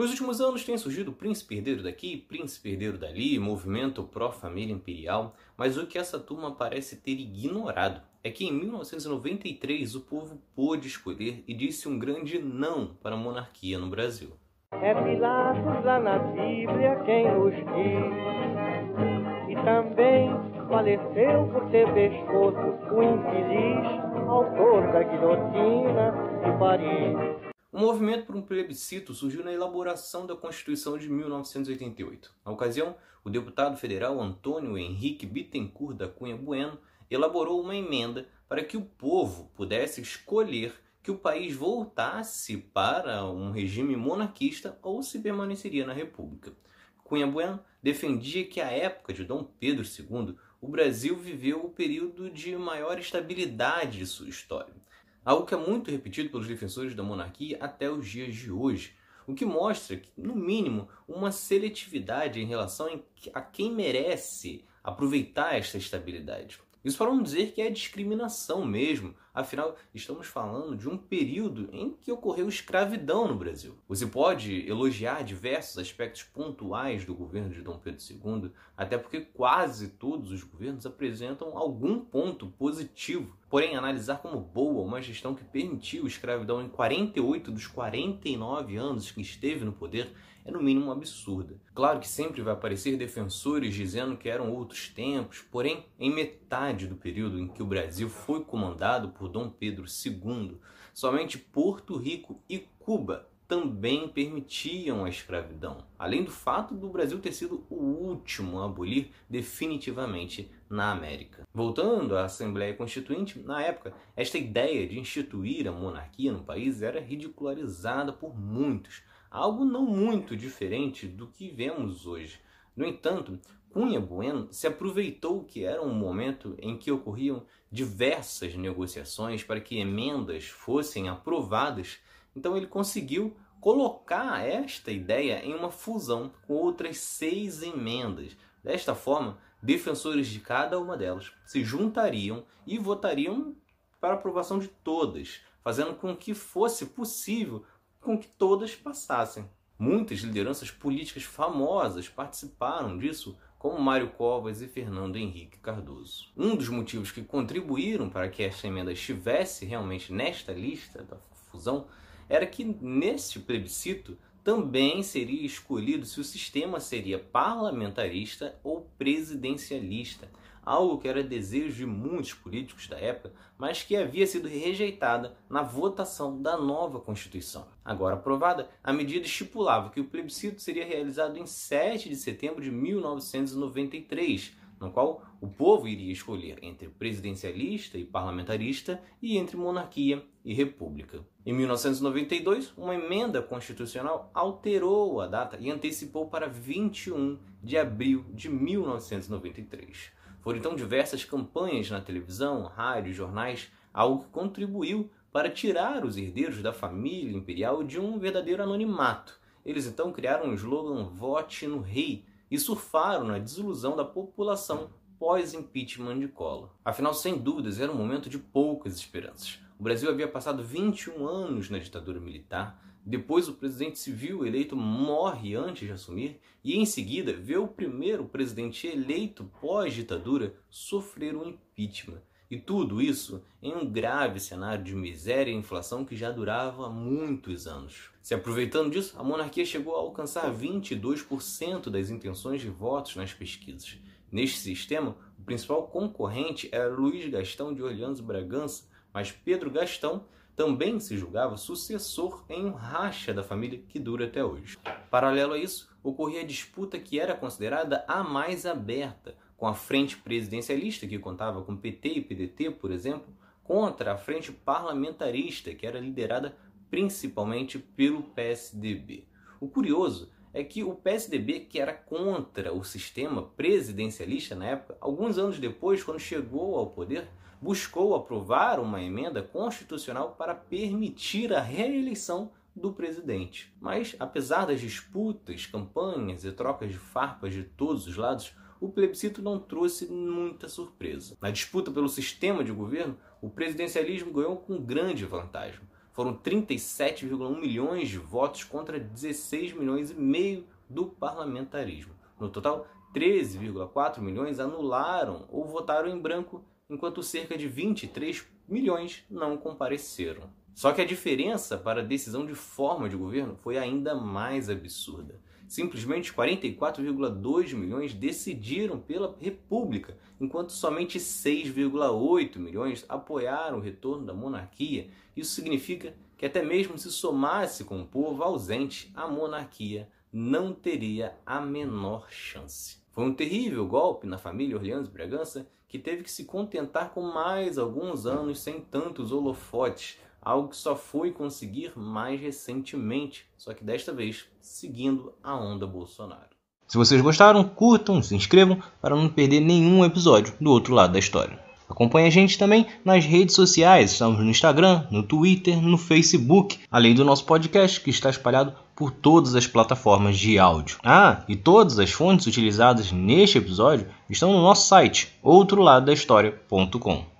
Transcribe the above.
Nos últimos anos tem surgido príncipe herdeiro daqui, príncipe herdeiro dali, movimento pró-família imperial, mas o que essa turma parece ter ignorado é que em 1993 o povo pôde escolher e disse um grande não para a monarquia no Brasil. É Pilatos lá na Bíblia quem nos diz, e também faleceu por ter pescoço o infeliz autor da guilhotina de Paris. O movimento por um plebiscito surgiu na elaboração da Constituição de 1988. Na ocasião, o deputado federal Antônio Henrique Bittencourt da Cunha Bueno elaborou uma emenda para que o povo pudesse escolher que o país voltasse para um regime monarquista ou se permaneceria na República. Cunha Bueno defendia que a época de Dom Pedro II o Brasil viveu o período de maior estabilidade de sua história. Algo que é muito repetido pelos defensores da monarquia até os dias de hoje, o que mostra, que, no mínimo, uma seletividade em relação a quem merece aproveitar esta estabilidade. Isso para não dizer que é discriminação mesmo, afinal, estamos falando de um período em que ocorreu escravidão no Brasil. Você pode elogiar diversos aspectos pontuais do governo de Dom Pedro II, até porque quase todos os governos apresentam algum ponto positivo. Porém, analisar como boa uma gestão que permitiu escravidão em 48 dos 49 anos que esteve no poder é no mínimo absurda. Claro que sempre vai aparecer defensores dizendo que eram outros tempos, porém, em metade do período em que o Brasil foi comandado por Dom Pedro II, somente Porto Rico e Cuba também permitiam a escravidão, além do fato do Brasil ter sido o último a abolir definitivamente na América. Voltando à Assembleia Constituinte, na época, esta ideia de instituir a monarquia no país era ridicularizada por muitos, algo não muito diferente do que vemos hoje. No entanto, Cunha Bueno se aproveitou que era um momento em que ocorriam diversas negociações para que emendas fossem aprovadas, então ele conseguiu colocar esta ideia em uma fusão com outras seis emendas. Desta forma, defensores de cada uma delas se juntariam e votariam para aprovação de todas, fazendo com que fosse possível com que todas passassem. Muitas lideranças políticas famosas participaram disso, como Mário Covas e Fernando Henrique Cardoso. Um dos motivos que contribuíram para que esta emenda estivesse realmente nesta lista da fusão era que neste plebiscito também seria escolhido se o sistema seria parlamentarista ou presidencialista, algo que era desejo de muitos políticos da época, mas que havia sido rejeitada na votação da nova Constituição. Agora aprovada, a medida estipulava que o plebiscito seria realizado em 7 de setembro de 1993, no qual o povo iria escolher entre presidencialista e parlamentarista e entre monarquia e república. Em 1992, uma emenda constitucional alterou a data e antecipou para 21 de abril de 1993. Foram então diversas campanhas na televisão, rádio, jornais, algo que contribuiu para tirar os herdeiros da família imperial de um verdadeiro anonimato. Eles então criaram o slogan Vote no Rei e surfaram na desilusão da população pós-impeachment de Collor. Afinal, sem dúvidas, era um momento de poucas esperanças. O Brasil havia passado 21 anos na ditadura militar, depois, o presidente civil eleito morre antes de assumir e, em seguida, vê o primeiro presidente eleito pós-ditadura sofrer um impeachment. E tudo isso em um grave cenário de miséria e inflação que já durava muitos anos. Se aproveitando disso, a monarquia chegou a alcançar 22% das intenções de votos nas pesquisas. Neste sistema, o principal concorrente era Luiz Gastão de Orleans Bragança, mas Pedro Gastão também se julgava sucessor em um racha da família que dura até hoje. Paralelo a isso, ocorria a disputa que era considerada a mais aberta, com a frente presidencialista, que contava com PT e PDT, por exemplo, contra a frente parlamentarista, que era liderada principalmente pelo PSDB. O curioso é que o PSDB, que era contra o sistema presidencialista na época, alguns anos depois, quando chegou ao poder, buscou aprovar uma emenda constitucional para permitir a reeleição do presidente. Mas, apesar das disputas, campanhas e trocas de farpas de todos os lados, o plebiscito não trouxe muita surpresa. Na disputa pelo sistema de governo, o presidencialismo ganhou com grande vantagem. Foram 37,1 milhões de votos contra 16 milhões e meio do parlamentarismo. No total, 13,4 milhões anularam ou votaram em branco, enquanto cerca de 23 milhões não compareceram. Só que a diferença para a decisão de forma de governo foi ainda mais absurda. Simplesmente 44,2 milhões decidiram pela República, enquanto somente 6,8 milhões apoiaram o retorno da monarquia. Isso significa que, até mesmo se somasse com o povo ausente, a monarquia não teria a menor chance. Foi um terrível golpe na família Orleans Bragança que teve que se contentar com mais alguns anos sem tantos holofotes, algo que só foi conseguir mais recentemente, só que desta vez seguindo a onda Bolsonaro. Se vocês gostaram, curtam, se inscrevam para não perder nenhum episódio do outro lado da história. Acompanhe a gente também nas redes sociais, estamos no Instagram, no Twitter, no Facebook, além do nosso podcast que está espalhado por todas as plataformas de áudio. Ah, e todas as fontes utilizadas neste episódio estão no nosso site, outroladodahistoria.com.